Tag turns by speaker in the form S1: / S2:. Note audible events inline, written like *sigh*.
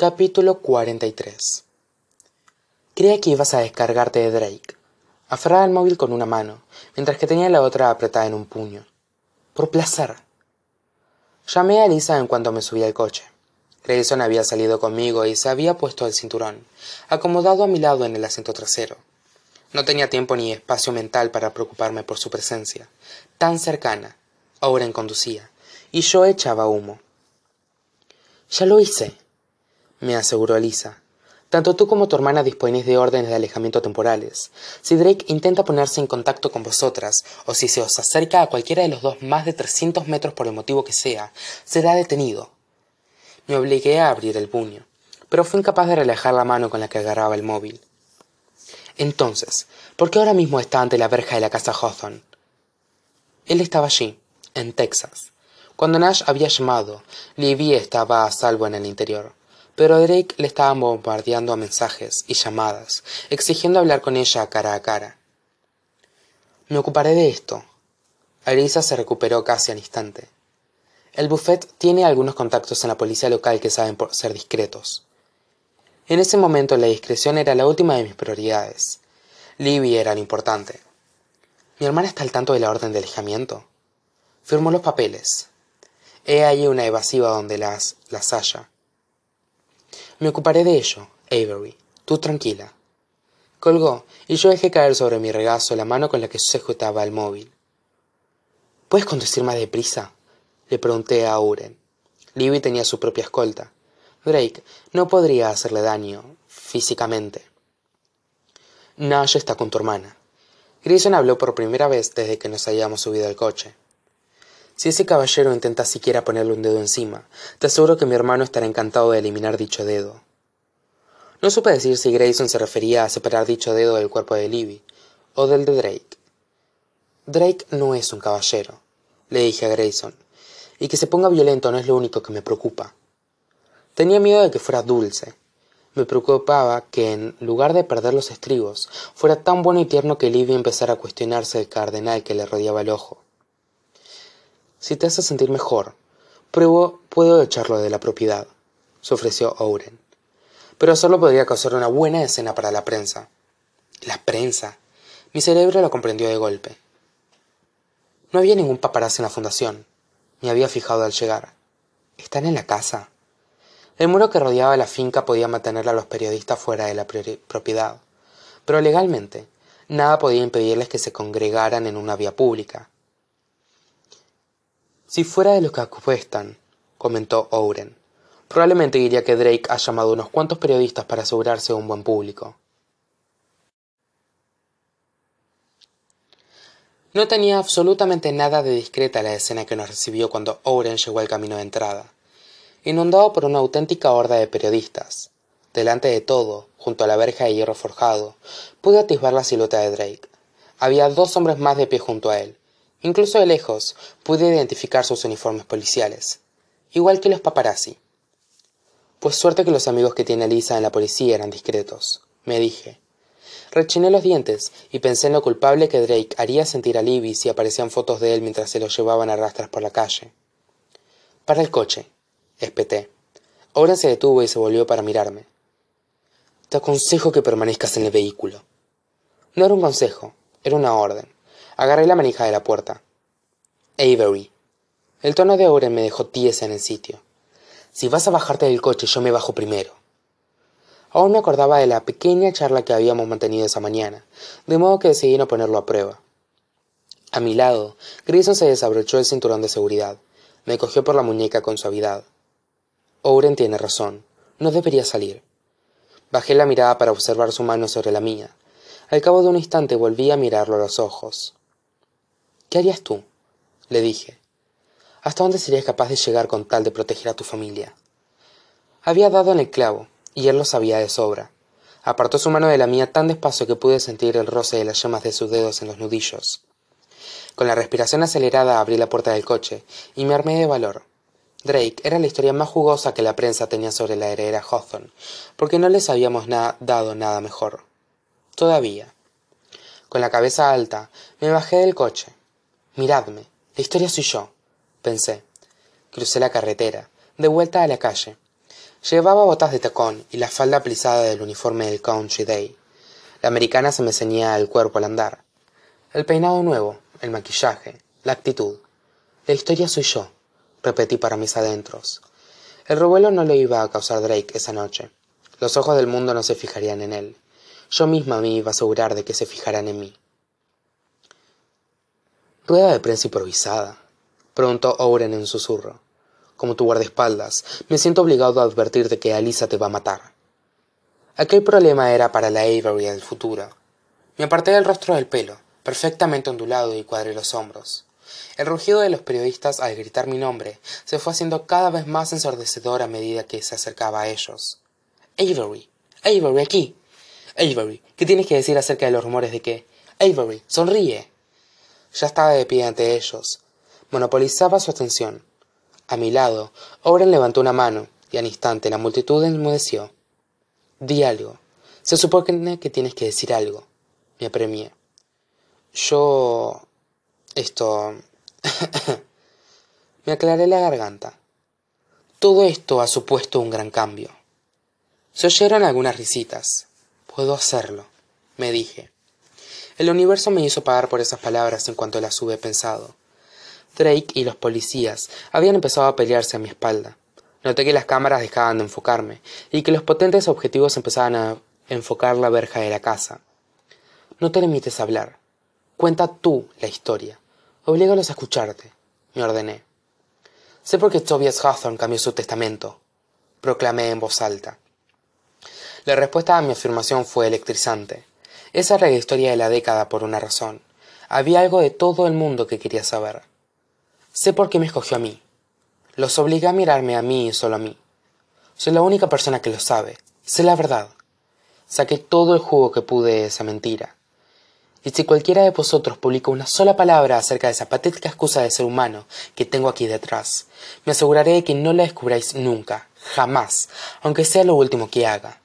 S1: capítulo 43 creía que ibas a descargarte de drake. Aferraba el móvil con una mano mientras que tenía la otra apretada en un puño. Por placer. Llamé a Lisa en cuanto me subí al coche. Grayson había salido conmigo y se había puesto el cinturón acomodado a mi lado en el asiento trasero. No tenía tiempo ni espacio mental para preocuparme por su presencia tan cercana owen conducía y yo echaba humo. Ya lo hice me aseguró Lisa tanto tú como tu hermana disponéis de órdenes de alejamiento temporales. Si drake intenta ponerse en contacto con vosotras o si se os acerca a cualquiera de los dos más de trescientos metros por el motivo que sea será detenido. Me obligué a abrir el puño pero fui incapaz de relajar la mano con la que agarraba el móvil. Entonces por qué ahora mismo está ante la verja de la casa hawthorne él estaba allí en texas. Cuando nash había llamado livy estaba a salvo en el interior pero drake le estaba bombardeando a mensajes y llamadas exigiendo hablar con ella cara a cara. Me ocuparé de esto. Alisa se recuperó casi al instante. El buffet tiene algunos contactos en la policía local que saben ser discretos. En ese momento la discreción era la última de mis prioridades. Libby era lo importante. Mi hermana está al tanto de la orden de alejamiento firmó los papeles. He allí una evasiva donde las las haya me ocuparé de ello avery. Tú tranquila. Colgó y yo dejé caer sobre mi regazo la mano con la que sujetaba el móvil. Puedes conducir más deprisa le pregunté a Uren. libby tenía su propia escolta. Drake no podría hacerle daño físicamente. Nash está con tu hermana. Grayson habló por primera vez desde que nos habíamos subido al coche si ese caballero intenta siquiera ponerle un dedo encima te aseguro que mi hermano estará encantado de eliminar dicho dedo. No supe decir si grayson se refería a separar dicho dedo del cuerpo de libby o del de drake. Drake no es un caballero le dije a grayson y que se ponga violento no es lo único que me preocupa. Tenía miedo de que fuera dulce. Me preocupaba que en lugar de perder los estribos fuera tan bueno y tierno que livy empezara a cuestionarse el cardenal que le rodeaba el ojo si te hace sentir mejor pruebo puedo echarlo de la propiedad se ofreció owen pero solo podría causar una buena escena para la prensa. La prensa. Mi cerebro lo comprendió de golpe. No había ningún paparazzi en la fundación. Me había fijado al llegar. Están en la casa el muro que rodeaba la finca podía mantener a los periodistas fuera de la propiedad. Pero legalmente nada podía impedirles que se congregaran en una vía pública si fuera de los que apuestan comentó owen probablemente diría que drake ha llamado a unos cuantos periodistas para asegurarse un buen público. No tenía absolutamente nada de discreta la escena que nos recibió cuando owen llegó al camino de entrada inundado por una auténtica horda de periodistas. Delante de todo junto a la verja de hierro forjado pude atisbar la silueta de drake. Había dos hombres más de pie junto a él incluso de lejos pude identificar sus uniformes policiales igual que los paparazzi. Pues suerte que los amigos que tiene lisa en la policía eran discretos me dije. Rechiné los dientes y pensé en lo culpable que drake haría sentir a libby si aparecían fotos de él mientras se lo llevaban a rastras por la calle. Para el coche espeté. Ahora se detuvo y se volvió para mirarme. Te aconsejo que permanezcas en el vehículo. No era un consejo era una orden agarré la manija de la puerta. Avery. El tono de owen me dejó tiesa en el sitio. Si vas a bajarte del coche yo me bajo primero. Aún me acordaba de la pequeña charla que habíamos mantenido esa mañana de modo que decidí no ponerlo a prueba. A mi lado grayson se desabrochó el cinturón de seguridad. Me cogió por la muñeca con suavidad. Owen tiene razón. No debería salir. Bajé la mirada para observar su mano sobre la mía. Al cabo de un instante volví a mirarlo a los ojos qué harías tú le dije. Hasta dónde serías capaz de llegar con tal de proteger a tu familia había dado en el clavo y él lo sabía de sobra. Apartó su mano de la mía tan despacio que pude sentir el roce de las yemas de sus dedos en los nudillos. Con la respiración acelerada abrí la puerta del coche y me armé de valor. Drake era la historia más jugosa que la prensa tenía sobre la heredera hawthorne porque no les habíamos dado nada mejor. Todavía. Con la cabeza alta me bajé del coche miradme la historia soy yo pensé crucé la carretera de vuelta a la calle Llevaba botas de tacón y la falda plisada del uniforme del Country Day. La americana se me ceñía al cuerpo al andar. El peinado nuevo, el maquillaje, la actitud. La historia soy yo, repetí para mis adentros. El revuelo no lo iba a causar Drake esa noche. Los ojos del mundo no se fijarían en él. Yo misma me iba a asegurar de que se fijaran en mí. ¿Rueda de prensa improvisada? preguntó Owen en susurro. Como tu guardaespaldas, me siento obligado a advertirte que Alisa te va a matar. Aquel problema era para la Avery del futuro. Me aparté del rostro del pelo, perfectamente ondulado y cuadré los hombros. El rugido de los periodistas al gritar mi nombre se fue haciendo cada vez más ensordecedor a medida que se acercaba a ellos. Avery, Avery, aquí. Avery, ¿qué tienes que decir acerca de los rumores de que... Avery, sonríe. Ya estaba de pie ante ellos. Monopolizaba su atención. A mi lado, Oren levantó una mano y al instante la multitud enmudeció. Di algo. Se supone que tienes que decir algo. Me apremié. Yo... Esto... *laughs* Me aclaré la garganta. Todo esto ha supuesto un gran cambio. Se oyeron algunas risitas. Puedo hacerlo, me dije. El universo me hizo pagar por esas palabras en cuanto las hube pensado. Drake y los policías habían empezado a pelearse a mi espalda. Noté que las cámaras dejaban de enfocarme y que los potentes objetivos empezaban a enfocar la verja de la casa. No te limites a hablar. Cuenta tú la historia. Oblígalos a escucharte, me ordené. Sé por qué Tobias Hawthorne cambió su testamento, proclamé en voz alta. La respuesta a mi afirmación fue electrizante. Esa era la historia de la década por una razón. Había algo de todo el mundo que quería saber. Sé por qué me escogió a mí. Los obligué a mirarme a mí y solo a mí. Soy la única persona que lo sabe. Sé la verdad. Saqué todo el jugo que pude de esa mentira. Y si cualquiera de vosotros publica una sola palabra acerca de esa patética excusa de ser humano que tengo aquí detrás, me aseguraré de que no la descubráis nunca, jamás, aunque sea lo último que haga.